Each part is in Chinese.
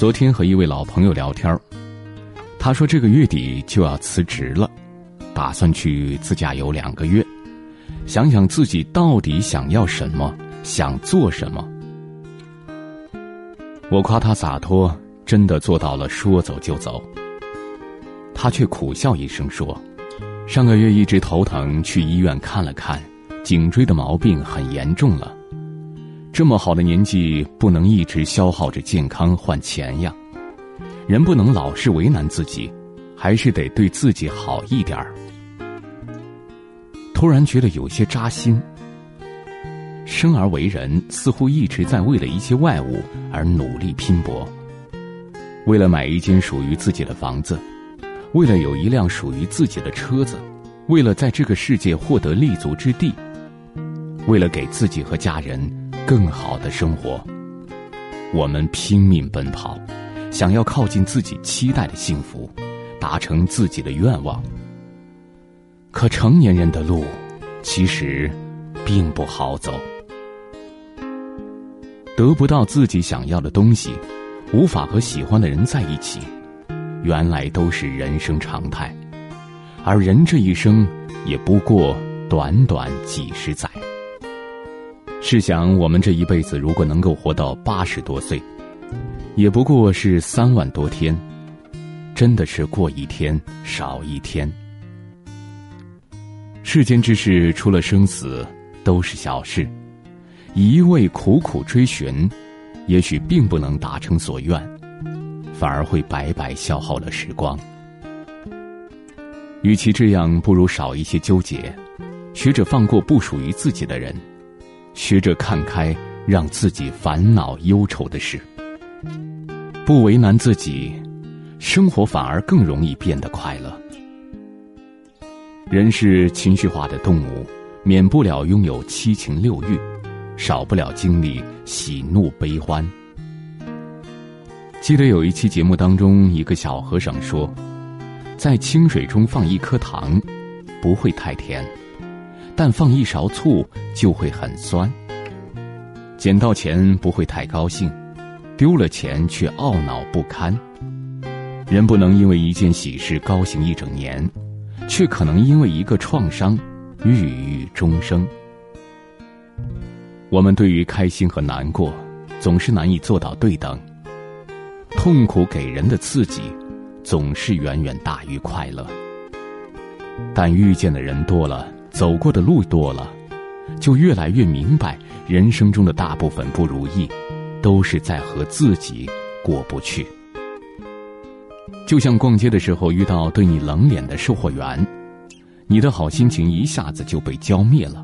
昨天和一位老朋友聊天他说这个月底就要辞职了，打算去自驾游两个月，想想自己到底想要什么，想做什么。我夸他洒脱，真的做到了说走就走。他却苦笑一声说：“上个月一直头疼，去医院看了看，颈椎的毛病很严重了。这么好的年纪，不能一直消耗着健康换钱呀。人不能老是为难自己，还是得对自己好一点儿。”突然觉得有些扎心。生而为人，似乎一直在为了一些外物而努力拼搏，为了买一间属于自己的房子，为了有一辆属于自己的车子，为了在这个世界获得立足之地，为了给自己和家人更好的生活，我们拼命奔跑，想要靠近自己期待的幸福，达成自己的愿望。可成年人的路，其实并不好走。得不到自己想要的东西，无法和喜欢的人在一起，原来都是人生常态。而人这一生，也不过短短几十载。试想，我们这一辈子如果能够活到八十多岁，也不过是三万多天，真的是过一天少一天。世间之事，除了生死，都是小事。一味苦苦追寻，也许并不能达成所愿，反而会白白消耗了时光。与其这样，不如少一些纠结，学着放过不属于自己的人，学着看开让自己烦恼忧愁的事。不为难自己，生活反而更容易变得快乐。人是情绪化的动物，免不了拥有七情六欲。少不了经历喜怒悲欢。记得有一期节目当中，一个小和尚说，在清水中放一颗糖，不会太甜；但放一勺醋就会很酸。捡到钱不会太高兴，丢了钱却懊恼不堪。人不能因为一件喜事高兴一整年，却可能因为一个创伤郁郁终生。我们对于开心和难过，总是难以做到对等。痛苦给人的刺激，总是远远大于快乐。但遇见的人多了，走过的路多了，就越来越明白，人生中的大部分不如意，都是在和自己过不去。就像逛街的时候遇到对你冷脸的售货员，你的好心情一下子就被浇灭了。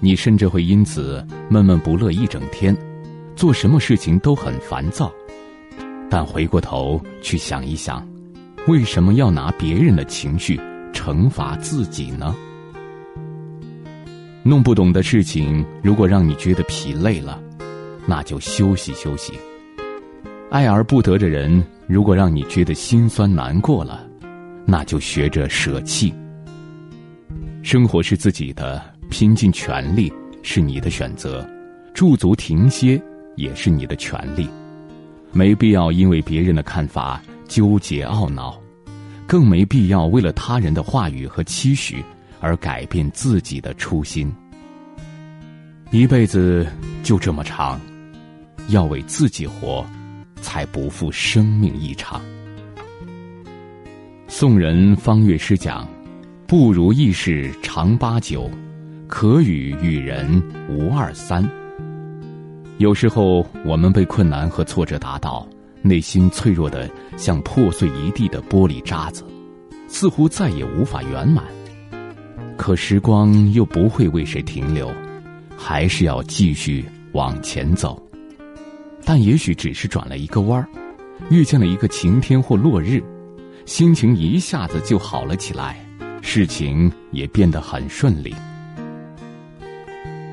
你甚至会因此闷闷不乐一整天，做什么事情都很烦躁。但回过头去想一想，为什么要拿别人的情绪惩罚自己呢？弄不懂的事情，如果让你觉得疲累了，那就休息休息；爱而不得的人，如果让你觉得心酸难过了，那就学着舍弃。生活是自己的。拼尽全力是你的选择，驻足停歇也是你的权利，没必要因为别人的看法纠结懊恼，更没必要为了他人的话语和期许而改变自己的初心。一辈子就这么长，要为自己活，才不负生命一场。宋人方乐诗讲：“不如意事常八九。”可与与人无二三。有时候，我们被困难和挫折打倒，内心脆弱的像破碎一地的玻璃渣子，似乎再也无法圆满。可时光又不会为谁停留，还是要继续往前走。但也许只是转了一个弯儿，遇见了一个晴天或落日，心情一下子就好了起来，事情也变得很顺利。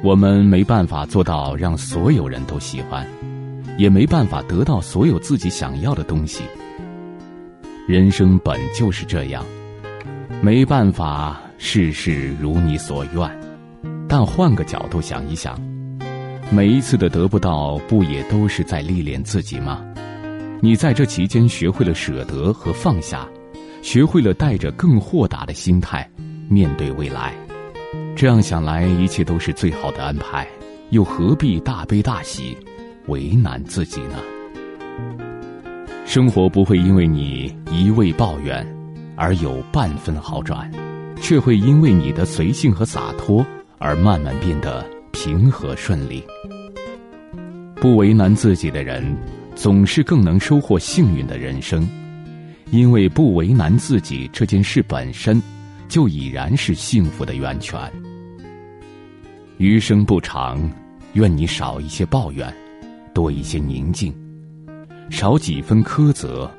我们没办法做到让所有人都喜欢，也没办法得到所有自己想要的东西。人生本就是这样，没办法事事如你所愿。但换个角度想一想，每一次的得不到，不也都是在历练自己吗？你在这期间学会了舍得和放下，学会了带着更豁达的心态面对未来。这样想来，一切都是最好的安排，又何必大悲大喜，为难自己呢？生活不会因为你一味抱怨而有半分好转，却会因为你的随性和洒脱而慢慢变得平和顺利。不为难自己的人。总是更能收获幸运的人生，因为不为难自己这件事本身，就已然是幸福的源泉。余生不长，愿你少一些抱怨，多一些宁静；少几分苛责，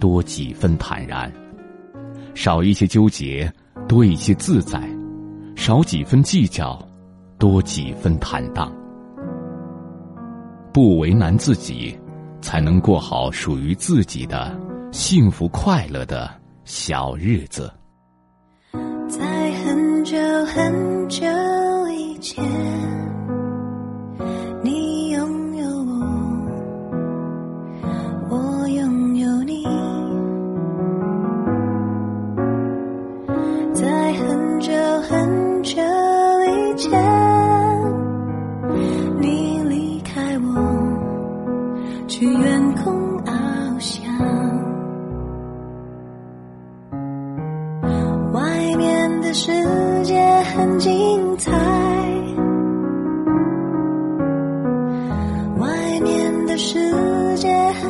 多几分坦然；少一些纠结，多一些自在；少几分计较，多几分坦荡。不为难自己。才能过好属于自己的幸福快乐的小日子。在很久很久以前，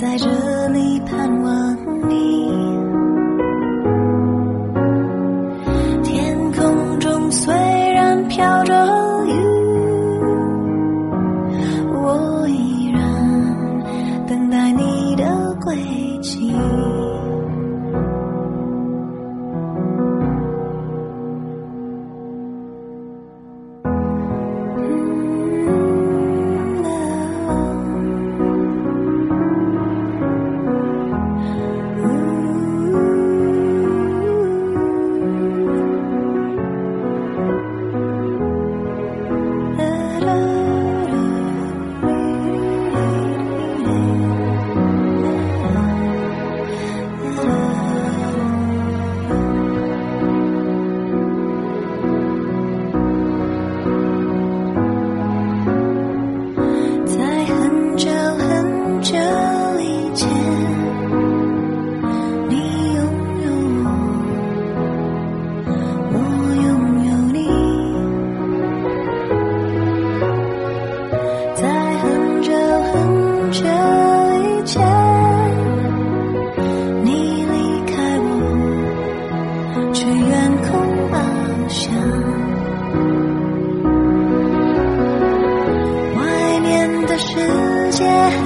在这里盼望你。